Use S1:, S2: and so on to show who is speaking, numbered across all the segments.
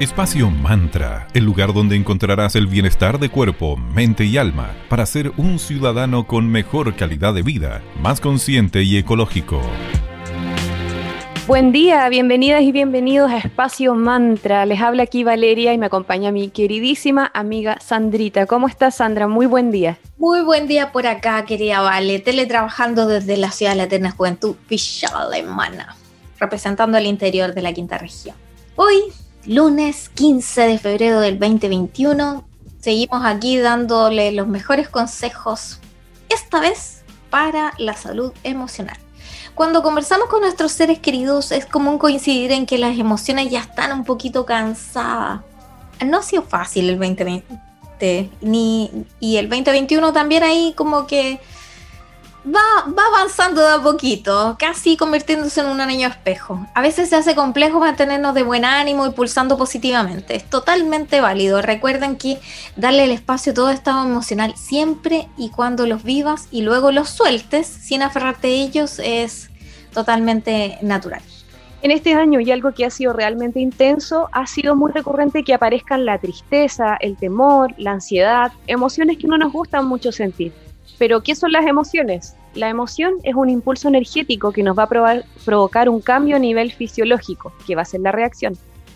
S1: Espacio Mantra, el lugar donde encontrarás el bienestar de cuerpo, mente y alma para ser un ciudadano con mejor calidad de vida, más consciente y ecológico.
S2: Buen día, bienvenidas y bienvenidos a Espacio Mantra. Les habla aquí Valeria y me acompaña mi queridísima amiga Sandrita. ¿Cómo estás, Sandra? Muy buen día.
S3: Muy buen día por acá, querida Vale. Teletrabajando desde la ciudad de la Eterna Juventud, Villa Alemana, representando el interior de la quinta región. Hoy lunes 15 de febrero del 2021. Seguimos aquí dándole los mejores consejos, esta vez para la salud emocional. Cuando conversamos con nuestros seres queridos es común coincidir en que las emociones ya están un poquito cansadas. No ha sido fácil el 2020 ni, y el 2021 también ahí como que va, va avanzando de a poquito, casi convirtiéndose en un anillo espejo. A veces se hace complejo mantenernos de buen ánimo y pulsando positivamente. Es totalmente válido. Recuerden que darle el espacio a todo estado emocional siempre y cuando los vivas y luego los sueltes sin aferrarte a ellos es totalmente natural.
S2: En este año y algo que ha sido realmente intenso, ha sido muy recurrente que aparezcan la tristeza, el temor, la ansiedad, emociones que no nos gustan mucho sentir. Pero, ¿qué son las emociones? La emoción es un impulso energético que nos va a provocar un cambio a nivel fisiológico, que va a ser la reacción.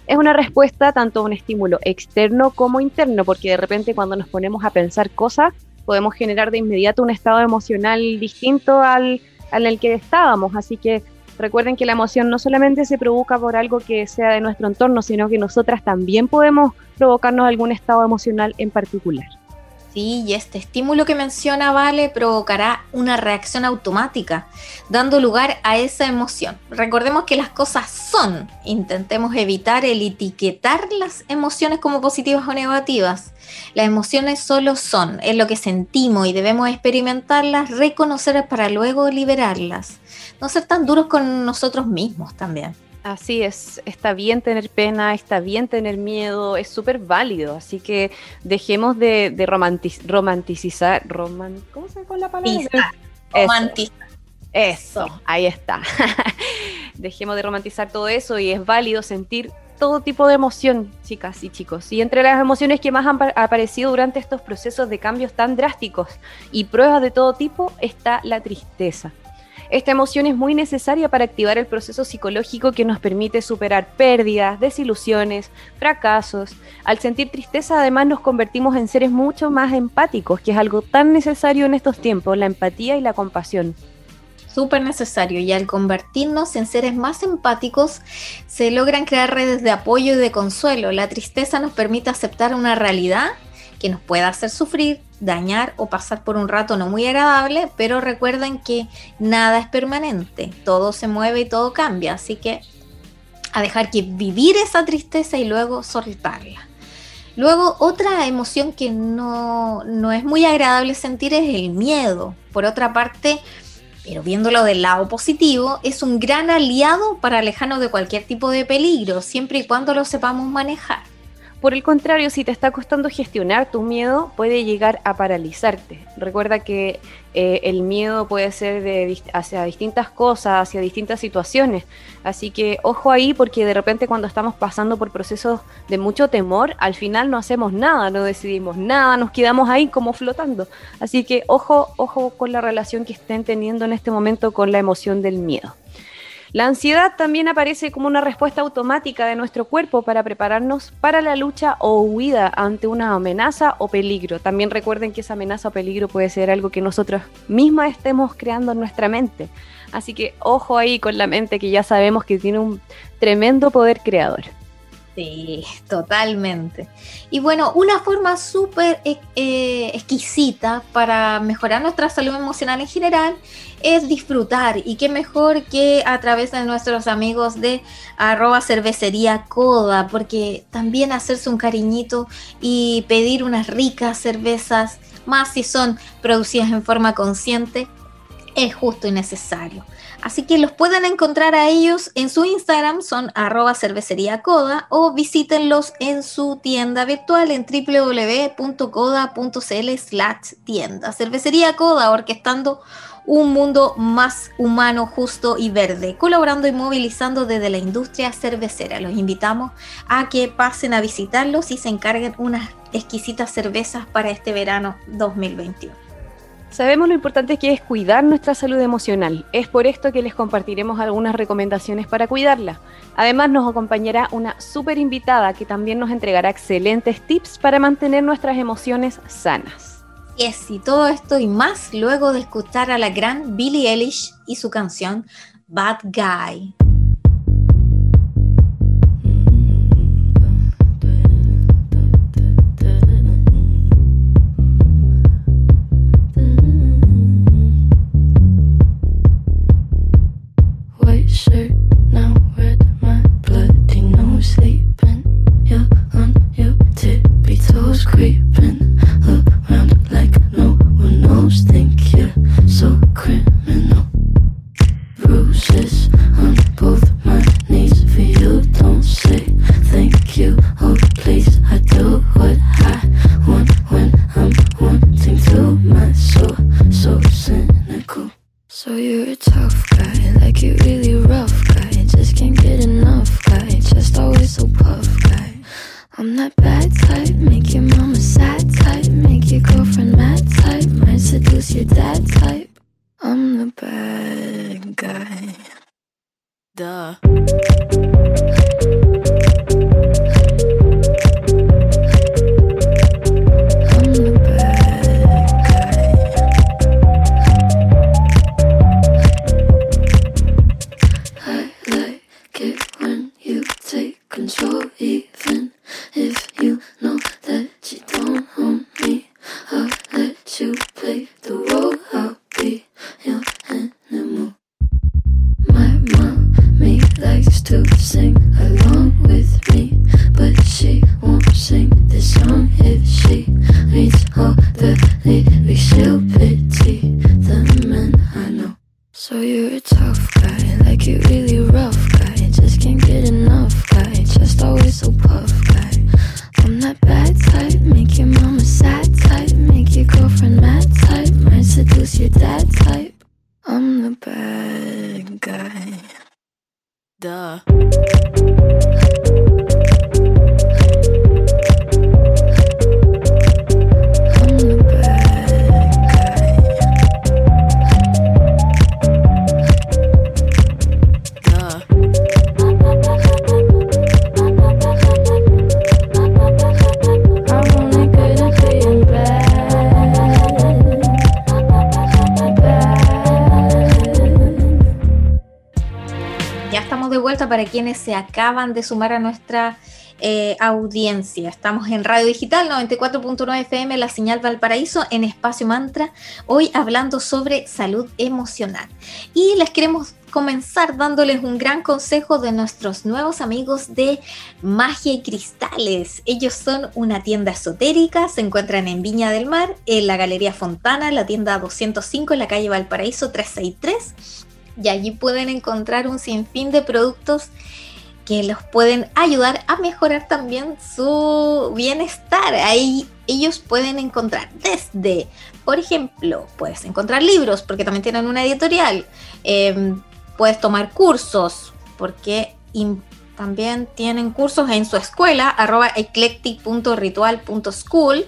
S2: Es una respuesta tanto a un estímulo externo como interno, porque de repente cuando nos ponemos a pensar cosas, podemos generar de inmediato un estado emocional distinto al, al el que estábamos. Así que recuerden que la emoción no solamente se provoca por algo que sea de nuestro entorno, sino que nosotras también podemos provocarnos algún estado emocional en particular.
S3: Y este estímulo que menciona Vale provocará una reacción automática, dando lugar a esa emoción. Recordemos que las cosas son. Intentemos evitar el etiquetar las emociones como positivas o negativas. Las emociones solo son, es lo que sentimos y debemos experimentarlas, reconocerlas para luego liberarlas. No ser tan duros con nosotros mismos también.
S2: Así es, está bien tener pena, está bien tener miedo, es súper válido, así que dejemos de, romanticizar, ¿cómo se llama la palabra?
S3: Romantizar.
S2: Eso, ahí está. dejemos de romantizar todo eso y es válido sentir todo tipo de emoción, chicas y chicos. Y entre las emociones que más han aparecido durante estos procesos de cambios tan drásticos y pruebas de todo tipo está la tristeza. Esta emoción es muy necesaria para activar el proceso psicológico que nos permite superar pérdidas, desilusiones, fracasos. Al sentir tristeza además nos convertimos en seres mucho más empáticos, que es algo tan necesario en estos tiempos, la empatía y la compasión
S3: súper necesario y al convertirnos en seres más empáticos se logran crear redes de apoyo y de consuelo. La tristeza nos permite aceptar una realidad que nos pueda hacer sufrir, dañar o pasar por un rato no muy agradable, pero recuerden que nada es permanente, todo se mueve y todo cambia, así que a dejar que vivir esa tristeza y luego soltarla. Luego, otra emoción que no, no es muy agradable sentir es el miedo. Por otra parte, pero viéndolo del lado positivo, es un gran aliado para alejarnos de cualquier tipo de peligro, siempre y cuando lo sepamos manejar.
S2: Por el contrario, si te está costando gestionar tu miedo, puede llegar a paralizarte. Recuerda que eh, el miedo puede ser de, hacia distintas cosas, hacia distintas situaciones. Así que ojo ahí porque de repente cuando estamos pasando por procesos de mucho temor, al final no hacemos nada, no decidimos nada, nos quedamos ahí como flotando. Así que ojo, ojo con la relación que estén teniendo en este momento con la emoción del miedo. La ansiedad también aparece como una respuesta automática de nuestro cuerpo para prepararnos para la lucha o huida ante una amenaza o peligro. También recuerden que esa amenaza o peligro puede ser algo que nosotros mismas estemos creando en nuestra mente. Así que ojo ahí con la mente que ya sabemos que tiene un tremendo poder creador.
S3: Sí, totalmente. Y bueno, una forma súper eh, eh, exquisita para mejorar nuestra salud emocional en general es disfrutar. Y qué mejor que a través de nuestros amigos de arroba cervecería coda, porque también hacerse un cariñito y pedir unas ricas cervezas, más si son producidas en forma consciente, es justo y necesario. Así que los pueden encontrar a ellos en su Instagram, son arroba cervecería coda, o visítenlos en su tienda virtual en www.coda.cl slash tienda. Cervecería Coda, orquestando un mundo más humano, justo y verde, colaborando y movilizando desde la industria cervecera. Los invitamos a que pasen a visitarlos y se encarguen unas exquisitas cervezas para este verano 2021.
S2: Sabemos lo importante que es cuidar nuestra salud emocional. Es por esto que les compartiremos algunas recomendaciones para cuidarla. Además nos acompañará una súper invitada que también nos entregará excelentes tips para mantener nuestras emociones sanas.
S3: Y es, y todo esto y más luego de escuchar a la gran Billie Eilish y su canción Bad Guy. Quienes se acaban de sumar a nuestra eh, audiencia. Estamos en Radio Digital 94.9 FM, la señal Valparaíso, en Espacio Mantra, hoy hablando sobre salud emocional. Y les queremos comenzar dándoles un gran consejo de nuestros nuevos amigos de Magia y Cristales. Ellos son una tienda esotérica, se encuentran en Viña del Mar, en la Galería Fontana, la tienda 205 en la calle Valparaíso 363 y allí pueden encontrar un sinfín de productos que los pueden ayudar a mejorar también su bienestar. Ahí ellos pueden encontrar desde, por ejemplo, puedes encontrar libros porque también tienen una editorial, em, puedes tomar cursos porque también tienen cursos en su escuela, arroba eclectic.ritual.school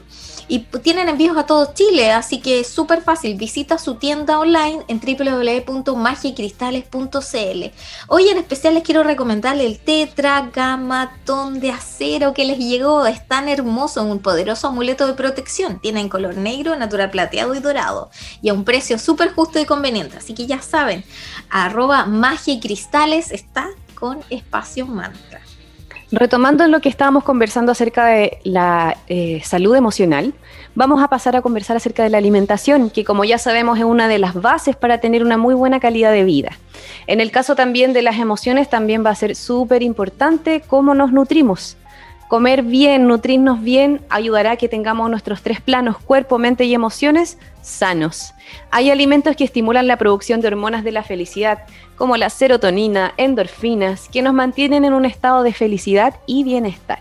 S3: y tienen envíos a todo Chile, así que es súper fácil. Visita su tienda online en www.magicristales.cl. Hoy en especial les quiero recomendar el tetragamatón de acero que les llegó. Es tan hermoso, un poderoso amuleto de protección. Tiene en color negro, natural plateado y dorado. Y a un precio súper justo y conveniente. Así que ya saben, arroba magia y cristales está con espacio mantra.
S2: Retomando lo que estábamos conversando acerca de la eh, salud emocional, vamos a pasar a conversar acerca de la alimentación, que como ya sabemos es una de las bases para tener una muy buena calidad de vida. En el caso también de las emociones, también va a ser súper importante cómo nos nutrimos. Comer bien, nutrirnos bien, ayudará a que tengamos nuestros tres planos, cuerpo, mente y emociones, sanos. Hay alimentos que estimulan la producción de hormonas de la felicidad, como la serotonina, endorfinas, que nos mantienen en un estado de felicidad y bienestar.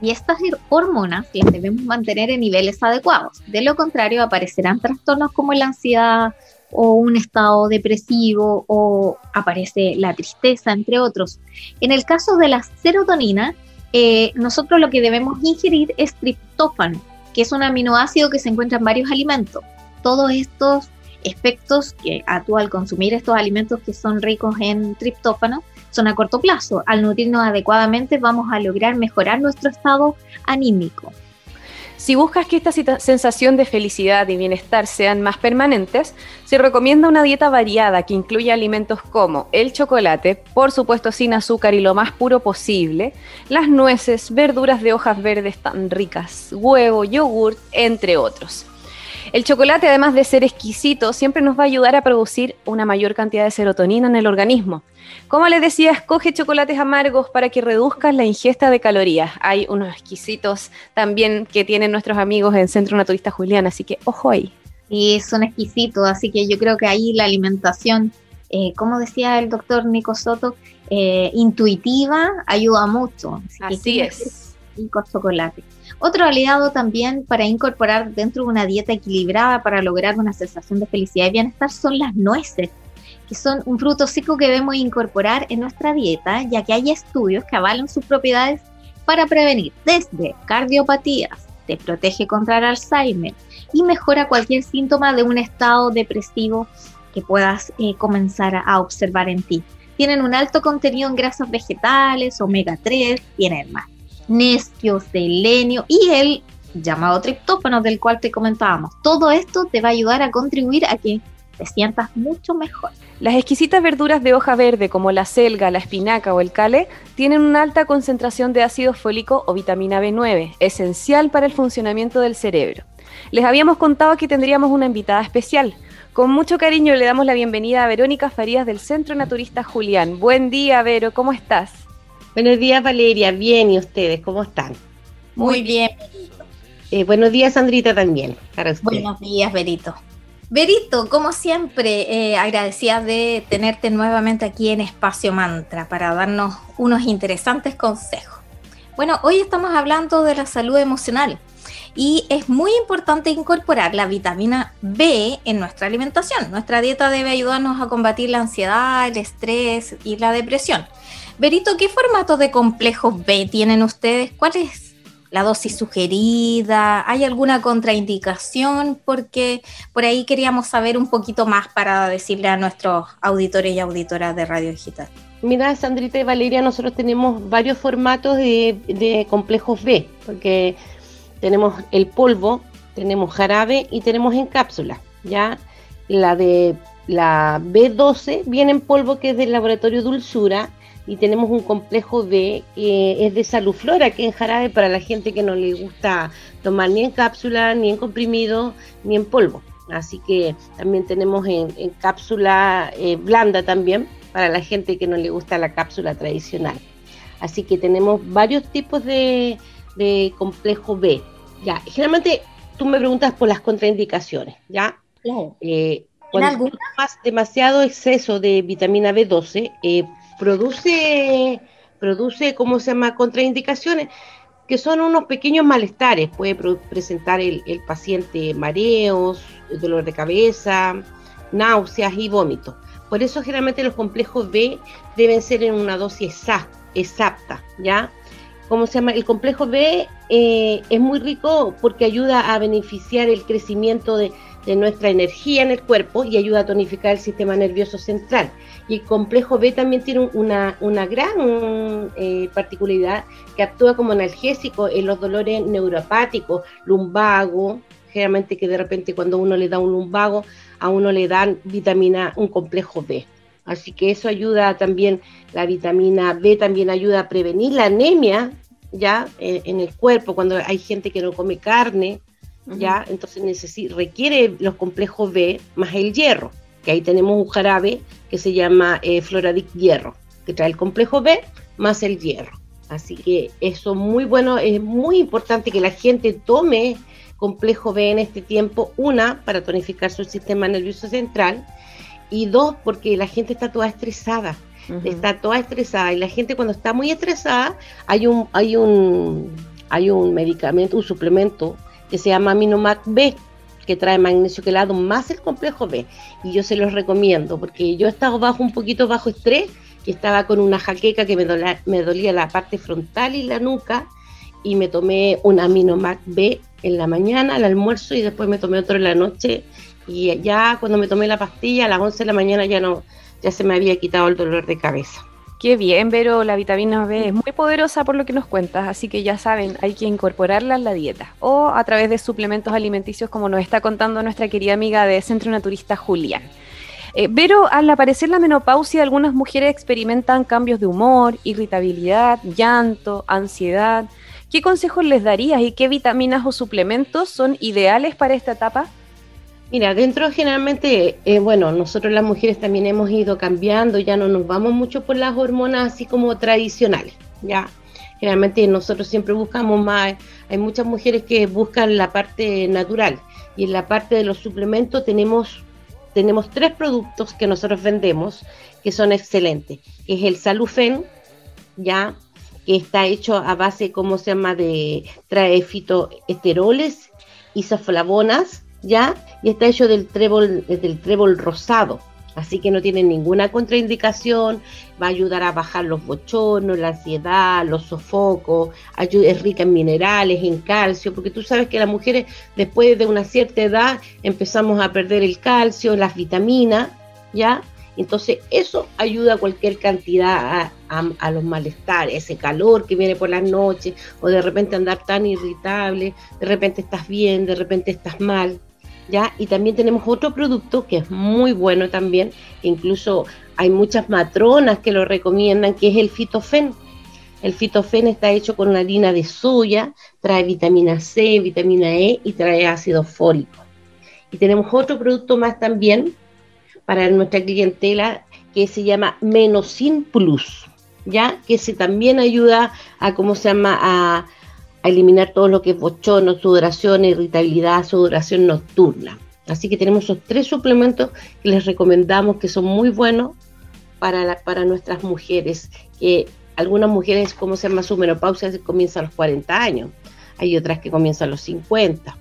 S3: Y estas hormonas las debemos mantener en niveles adecuados. De lo contrario, aparecerán trastornos como la ansiedad, o un estado depresivo o aparece la tristeza, entre otros. En el caso de la serotonina, eh, nosotros lo que debemos ingerir es triptófano, que es un aminoácido que se encuentra en varios alimentos. Todos estos efectos que tú al consumir estos alimentos que son ricos en triptófano son a corto plazo. Al nutrirnos adecuadamente vamos a lograr mejorar nuestro estado anímico.
S2: Si buscas que esta sensación de felicidad y bienestar sean más permanentes, se recomienda una dieta variada que incluya alimentos como el chocolate, por supuesto sin azúcar y lo más puro posible, las nueces, verduras de hojas verdes tan ricas, huevo, yogur, entre otros. El chocolate, además de ser exquisito, siempre nos va a ayudar a producir una mayor cantidad de serotonina en el organismo. Como les decía, escoge chocolates amargos para que reduzcas la ingesta de calorías. Hay unos exquisitos también que tienen nuestros amigos en Centro Naturista Julián, así que ojo ahí.
S3: Y son exquisitos, así que yo creo que ahí la alimentación, eh, como decía el doctor Nico Soto, eh, intuitiva ayuda mucho.
S2: Así, es.
S3: Rico chocolate. Otro aliado también para incorporar dentro de una dieta equilibrada para lograr una sensación de felicidad y bienestar son las nueces que son un fruto seco que debemos incorporar en nuestra dieta, ya que hay estudios que avalan sus propiedades para prevenir desde cardiopatías, te protege contra el Alzheimer y mejora cualquier síntoma de un estado depresivo que puedas eh, comenzar a observar en ti. Tienen un alto contenido en grasas vegetales, omega 3, tienen magnesio, selenio y el llamado triptófano del cual te comentábamos. Todo esto te va a ayudar a contribuir a que te sientas mucho mejor.
S2: Las exquisitas verduras de hoja verde como la selga, la espinaca o el cale tienen una alta concentración de ácido fólico o vitamina B9, esencial para el funcionamiento del cerebro. Les habíamos contado que tendríamos una invitada especial. Con mucho cariño le damos la bienvenida a Verónica Farías del Centro Naturista Julián. Buen día, Vero, ¿cómo estás?
S4: Buenos días, Valeria. Bien, ¿y ustedes cómo están?
S3: Muy bien,
S4: eh, buenos días, Sandrita, también.
S3: Buenos días, Berito. Berito, como siempre, eh, agradecida de tenerte nuevamente aquí en Espacio Mantra para darnos unos interesantes consejos. Bueno, hoy estamos hablando de la salud emocional y es muy importante incorporar la vitamina B en nuestra alimentación. Nuestra dieta debe ayudarnos a combatir la ansiedad, el estrés y la depresión. Berito, ¿qué formato de complejos B tienen ustedes? ¿Cuál es la dosis sugerida? ¿Hay alguna contraindicación? Porque por ahí queríamos saber un poquito más para decirle a nuestros auditores y auditoras de Radio Digital.
S4: Mira, Sandrita y Valeria, nosotros tenemos varios formatos de, complejos B, porque tenemos el polvo, tenemos jarabe y tenemos en cápsula. Ya la de la B12 viene en polvo, que es del laboratorio Dulzura, y tenemos un complejo B que es de saluflora, que es jarabe para la gente que no le gusta tomar ni en cápsula, ni en comprimido, ni en polvo. Así que también tenemos en, cápsula eh, blanda también para la gente que no le gusta la cápsula tradicional. Así que tenemos varios tipos de, complejo B. Ya, generalmente tú me preguntas por las contraindicaciones, ¿ya?
S3: Claro.
S4: Eh, cuando más demasiado exceso de vitamina B12, eh, produce, produce, ¿cómo se llama?, contraindicaciones, que son unos pequeños malestares. Puede presentar el, paciente mareos, dolor de cabeza, náuseas y vómitos. Por eso generalmente los complejos B deben ser en una dosis exacta, ¿ya? ¿Cómo se llama? El complejo B eh, es muy rico porque ayuda a beneficiar el crecimiento de, nuestra energía en el cuerpo y ayuda a tonificar el sistema nervioso central. Y el complejo B también tiene una, gran eh, particularidad que actúa como analgésico en los dolores neuropáticos, lumbago, generalmente que de repente cuando uno le da un lumbago, a uno le dan vitamina, un complejo B. Así que eso ayuda también, la vitamina B también ayuda a prevenir la anemia ya eh, en, el cuerpo, cuando hay gente que no come carne, ya, entonces requiere los complejos B más el hierro que ahí tenemos un jarabe que se llama eh, Floradic Hierro, que trae el complejo B más el hierro. Así que eso muy bueno, es muy importante que la gente tome complejo B en este tiempo, una, para tonificar su sistema nervioso central, y dos, porque la gente está toda estresada, está toda estresada, y la gente cuando está muy estresada, hay un, hay un, hay un medicamento, un suplemento que se llama Aminomac B, que trae magnesio quelado más el complejo B. Y yo se los recomiendo porque yo he estado bajo un poquito bajo estrés, que estaba con una jaqueca que me dolía, me dolía la parte frontal y la nuca y me tomé un Aminomac B en la mañana al almuerzo y después me tomé otro en la noche y ya cuando me tomé la pastilla a las 11 de la mañana ya no ya se me había quitado el dolor de cabeza.
S2: Qué bien, pero la vitamina B es muy poderosa por lo que nos cuentas, así que ya saben, hay que incorporarla en la dieta o a través de suplementos alimenticios como nos está contando nuestra querida amiga de Centro Naturista Julián. Eh, pero al aparecer la menopausia, algunas mujeres experimentan cambios de humor, irritabilidad, llanto, ansiedad. ¿Qué consejos les darías y qué vitaminas o suplementos son ideales para esta etapa?
S4: Mira, dentro generalmente, eh, bueno, nosotros las mujeres también hemos ido cambiando, ya no nos vamos mucho por las hormonas así como tradicionales, ya. Generalmente nosotros siempre buscamos más, hay muchas mujeres que buscan la parte natural y en la parte de los suplementos tenemos, tenemos tres productos que nosotros vendemos que son excelentes, que es el Salufen, ya, que está hecho a base, ¿cómo se llama?, de, trae fitoesteroles, isoflavonas, ¿ya? Y está hecho del trébol, del trébol rosado, así que no tiene ninguna contraindicación, va a ayudar a bajar los bochornos, la ansiedad, los sofocos, es rica en minerales, en calcio, porque tú sabes que las mujeres después de una cierta edad empezamos a perder el calcio, las vitaminas, ¿ya? Entonces eso ayuda a cualquier cantidad a, los malestares, ese calor que viene por las noches o de repente andar tan irritable, de repente estás bien, de repente estás mal. Y también tenemos otro producto que es muy bueno también, incluso hay muchas matronas que lo recomiendan, que es el fitofen. El fitofen está hecho con una harina de soya, trae vitamina C, vitamina E y trae ácido fólico. Y tenemos otro producto más también para nuestra clientela que se llama Menosin Plus, ¿ya? Que se también ayuda a, ¿cómo se llama?, a eliminar todo lo que es bochorno, sudoración, irritabilidad, sudoración nocturna. Así que tenemos esos tres suplementos que les recomendamos que son muy buenos para, para nuestras mujeres. Algunas mujeres, como se llama su menopausia, comienza a los 40 años. Hay otras que comienzan a los 50.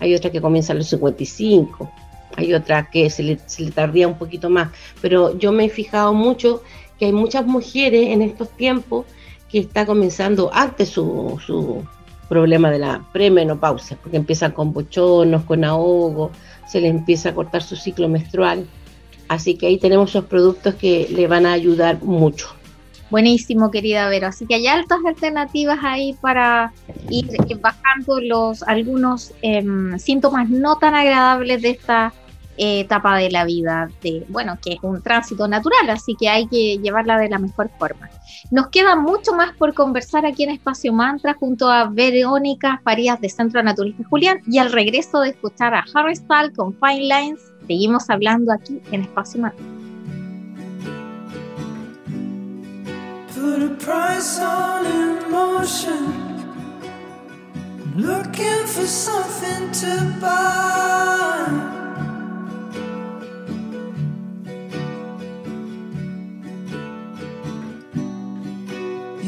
S4: Hay otras que comienzan a los 55. Hay otras que se le, se le tardía un poquito más. Pero yo me he fijado mucho que hay muchas mujeres en estos tiempos que está comenzando antes su, su, problema de la premenopausia, porque empiezan con bochonos, con ahogo, se les empieza a cortar su ciclo menstrual. Así que ahí tenemos esos productos que le van a ayudar mucho.
S3: Buenísimo, querida Vero. Así que hay altas alternativas ahí para ir bajando los algunos em, síntomas no tan agradables de esta etapa de la vida, de, bueno, que es un tránsito natural, así que hay que llevarla de la mejor forma. Nos queda mucho más por conversar aquí en Espacio Mantra junto a Verónica Farías de Centro Naturista Julián y al regreso de escuchar a Harry con Fine Lines, seguimos hablando aquí en Espacio Mantra.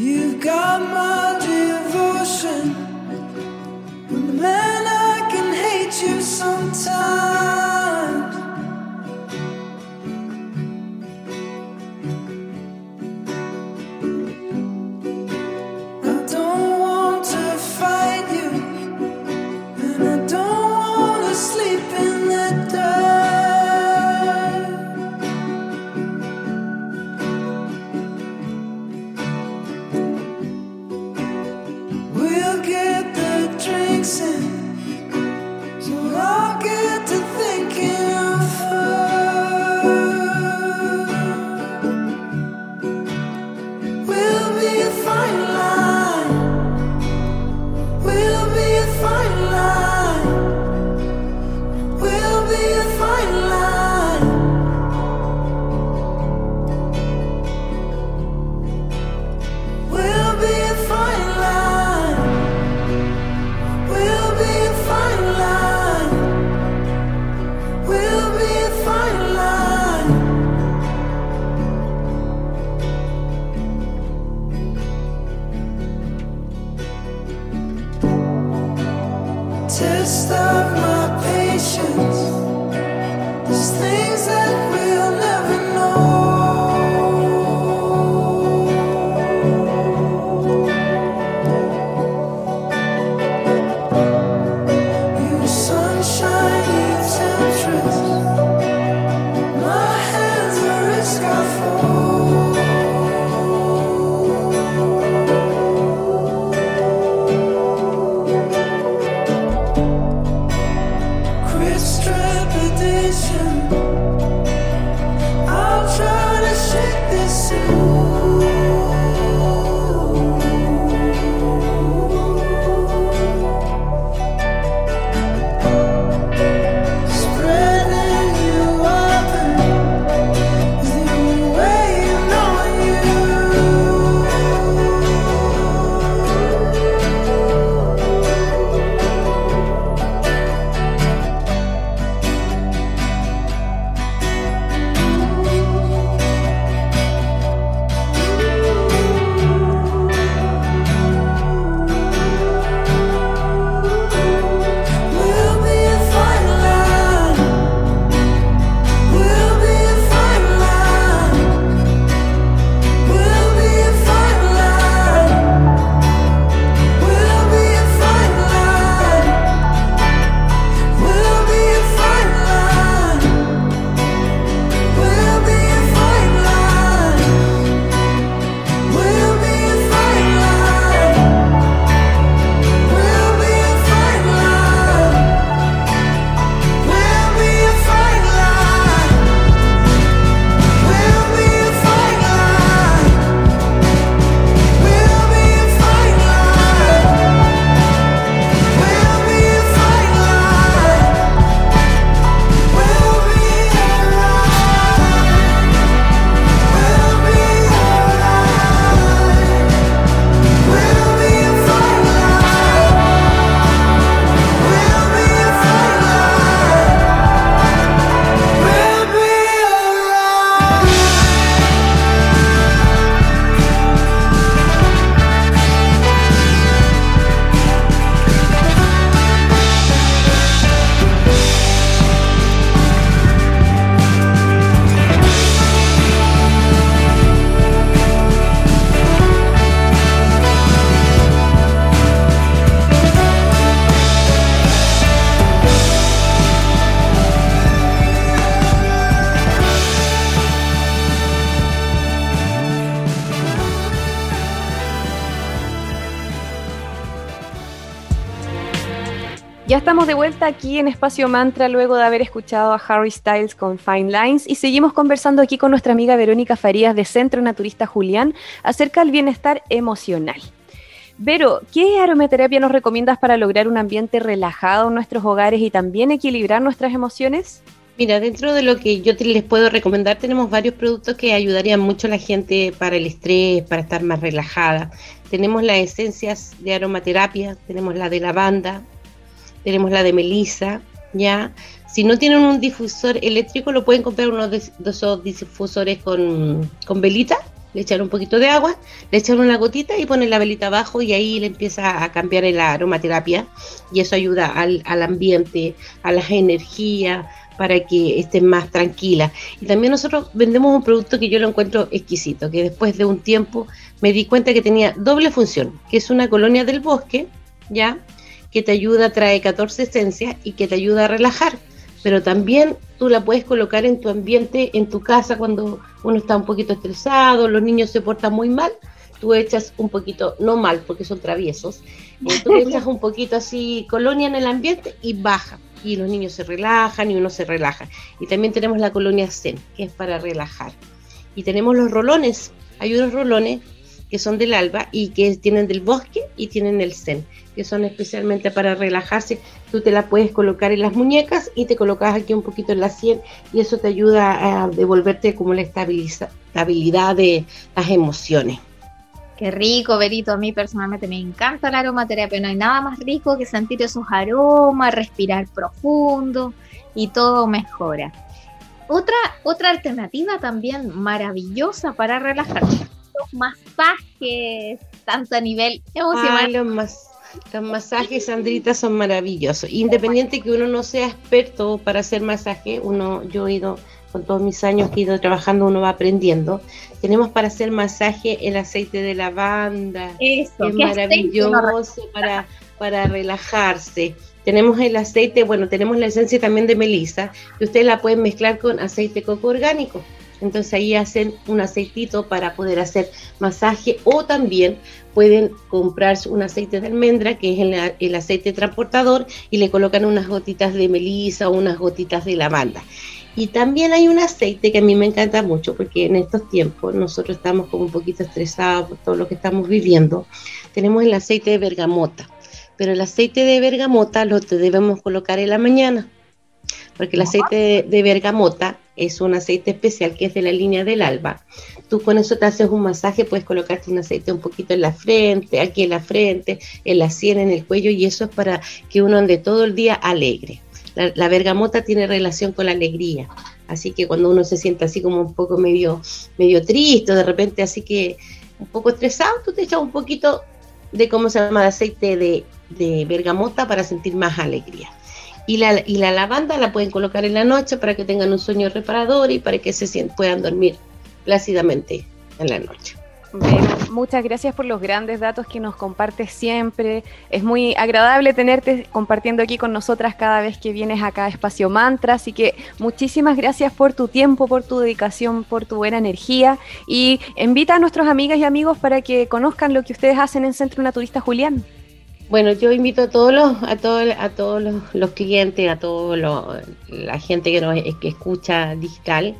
S3: You've got my devotion. Man, I can hate you sometimes. Test of my
S2: Ya estamos de vuelta aquí en Espacio Mantra luego de haber escuchado a Harry Styles con Fine Lines y seguimos conversando aquí con nuestra amiga Verónica Farías de Centro Naturista Julián acerca del bienestar emocional. Vero, ¿qué aromaterapia nos recomiendas para lograr un ambiente relajado en nuestros hogares y también equilibrar nuestras emociones?
S4: Mira, dentro de lo que yo les puedo recomendar, tenemos varios productos que ayudarían mucho a la gente para el estrés, para estar más relajada. Tenemos las esencias de aromaterapia, tenemos la de lavanda, tenemos la de melisa, ¿ya? Si no tienen un difusor eléctrico, lo pueden comprar uno de, esos difusores con, con velita, le echan un poquito de agua, le echan una gotita y ponen la velita abajo y ahí le empieza a cambiar el aromaterapia y eso ayuda al, al ambiente, a las energías, para que estén más tranquila. Y también nosotros vendemos un producto que yo lo encuentro exquisito, que después de un tiempo me di cuenta que tenía doble función, que es una colonia del bosque, ¿ya? Que te ayuda, trae 14 esencias y que te ayuda a relajar. Pero también tú la puedes colocar en tu ambiente, en tu casa, cuando uno está un poquito estresado, los niños se portan muy mal, tú echas un poquito, no mal porque son traviesos, eh, tú echas un poquito así colonia en el ambiente y baja. Y los niños se relajan y uno se relaja. Y también tenemos la colonia Zen, que es para relajar. Y tenemos los rolones. Hay unos rolones que son del alba y que tienen del bosque y tienen el zen, que son especialmente para relajarse. Tú te la puedes colocar en las muñecas y te colocas aquí un poquito en la sien y eso te ayuda a devolverte como la estabilidad de las emociones.
S3: Qué rico, Berito. A mí personalmente me encanta la aromaterapia. No hay nada más rico que sentir esos aromas, respirar profundo y todo mejora. Otra, otra alternativa también maravillosa para relajarse masajes, tanto a nivel emocional.
S4: los, los masajes, Sandrita, son maravillosos. Independiente que uno no sea experto para hacer masaje, uno, yo he ido, con todos mis años que he ido trabajando, uno va aprendiendo. Tenemos para hacer masaje el aceite de lavanda, Eso, es maravilloso para, para relajarse. Tenemos el aceite, bueno, tenemos la esencia también de melisa, que ustedes la pueden mezclar con aceite coco orgánico. Entonces ahí hacen un aceitito para poder hacer masaje o también pueden comprarse un aceite de almendra que es el, aceite transportador y le colocan unas gotitas de melisa o unas gotitas de lavanda. Y también hay un aceite que a mí me encanta mucho porque en estos tiempos nosotros estamos como un poquito estresados por todo lo que estamos viviendo. Tenemos el aceite de bergamota, pero el aceite de bergamota lo debemos colocar en la mañana porque el aceite de, bergamota es un aceite especial que es de la línea del alba. Tú con eso te haces un masaje, puedes colocarte un aceite un poquito en la frente, aquí en la frente, en la sien, en el cuello, y eso es para que uno ande todo el día alegre. La, bergamota tiene relación con la alegría, así que cuando uno se siente así como un poco medio, medio triste, de repente así que un poco estresado, tú te echas un poquito de cómo se llama aceite de, de bergamota para sentir más alegría. Y la, y la lavanda la pueden colocar en la noche para que tengan un sueño reparador y para que se puedan dormir plácidamente en la noche.
S2: muchas gracias por los grandes datos que nos compartes siempre. Es muy agradable tenerte compartiendo aquí con nosotras cada vez que vienes acá a Espacio Mantra. Así que muchísimas gracias por tu tiempo, por tu dedicación, por tu buena energía. Y invita a nuestros amigas y amigos para que conozcan lo que ustedes hacen en Centro Naturista Julián.
S4: Bueno, yo invito a todos los, a todos, a todos los, clientes, a toda la gente que nos que escucha digital.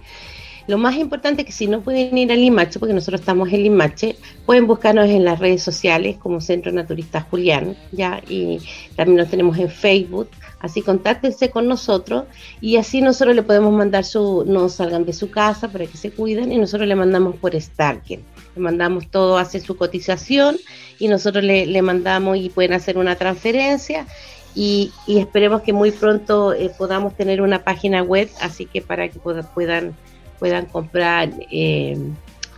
S4: Lo más importante es que si no pueden ir al Limache, porque nosotros estamos en Limache, pueden buscarnos en las redes sociales como Centro Naturista Julián, ya, y también nos tenemos en Facebook. Así contáctense con nosotros y así nosotros le podemos mandar su, no salgan de su casa para que se cuiden y nosotros le mandamos por Starken. Le mandamos todo, hace su cotización y nosotros le, mandamos y pueden hacer una transferencia y, esperemos que muy pronto eh, podamos tener una página web, así que para que puedan, puedan comprar eh,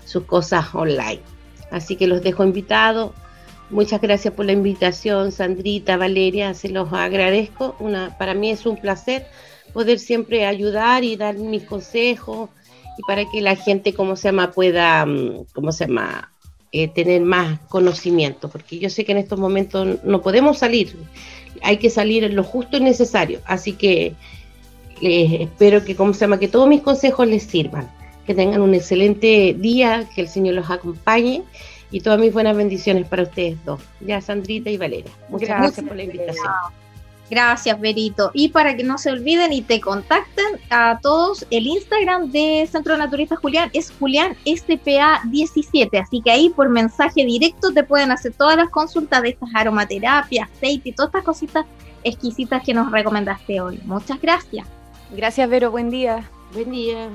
S4: sus cosas online. Así que los dejo invitados. Muchas gracias por la invitación, Sandrita, Valeria, se los agradezco. Una, para mí es un placer poder siempre ayudar y dar mis consejos y para que la gente, como se llama, pueda, mm, ¿cómo se llama? Eh, tener más conocimiento, porque yo sé que en estos momentos no podemos salir, hay que salir en lo justo y necesario, así que espero que, ¿cómo se llama?, que todos mis consejos les sirvan, que tengan un excelente día, que el Señor los acompañe y todas mis buenas bendiciones para ustedes dos, ya Sandrita y Valeria. Muchas gracias, por la invitación.
S3: Gracias, Berito. Y para que no se olviden y te contacten a todos, el Instagram de Centro Naturista Julián es Julián SPA17. Así que ahí por mensaje directo te pueden hacer todas las consultas de estas aromaterapias, aceite y todas estas cositas exquisitas que nos recomendaste hoy. Muchas gracias.
S2: Gracias, Vero. Buen día.
S4: Buen día.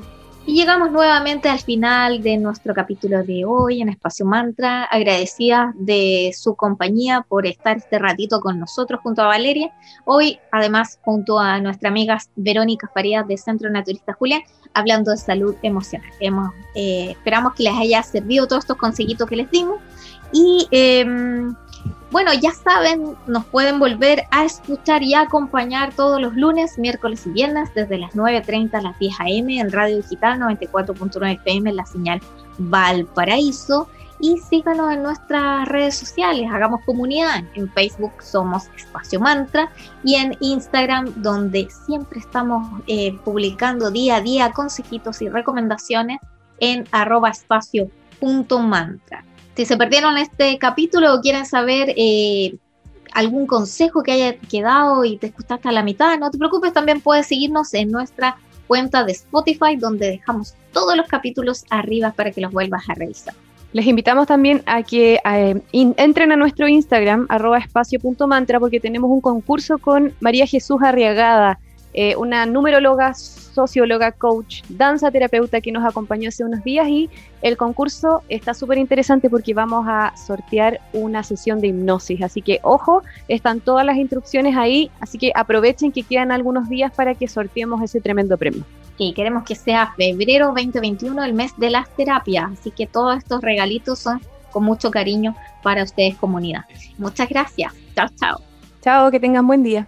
S3: Y llegamos nuevamente al final de nuestro capítulo de hoy en Espacio Mantra, agradecida de su compañía por estar este ratito con nosotros junto a Valeria. Hoy, además, junto a nuestra amiga Verónica Farías de Centro Naturista Julián, hablando de salud emocional. Eh, esperamos que les haya servido todos estos consejitos que les dimos. Y em, bueno, ya saben, nos pueden volver a escuchar y acompañar todos los lunes, miércoles y viernes desde las 9.30 a las 10 a.m. en Radio Digital 94.9 FM en la señal Valparaíso. Y síganos en nuestras redes sociales, hagamos comunidad. En Facebook somos Espacio Mantra y en Instagram donde siempre estamos eh, publicando día a día consejitos y recomendaciones en arroba espacio.mantra. Si se perdieron este capítulo o quieren saber eh, algún consejo que haya quedado y te escuchaste a la mitad, no te preocupes, también puedes seguirnos en nuestra cuenta de Spotify donde dejamos todos los capítulos arriba para que los vuelvas a revisar.
S2: Les invitamos también a que eh, entren a nuestro Instagram, arroba espacio.mantra, porque tenemos un concurso con María Jesús Arriagada, eh, una numeróloga socióloga, coach, danza terapeuta que nos acompañó hace unos días y el concurso está súper interesante porque vamos a sortear una sesión de hipnosis. Así que ojo, están todas las instrucciones ahí, así que aprovechen que quedan algunos días para que sorteemos ese tremendo premio.
S3: Y queremos que sea febrero 2021 el mes de las terapias, así que todos estos regalitos son con mucho cariño para ustedes comunidad. Muchas gracias. Chao, chao.
S2: Chao, que tengan buen día.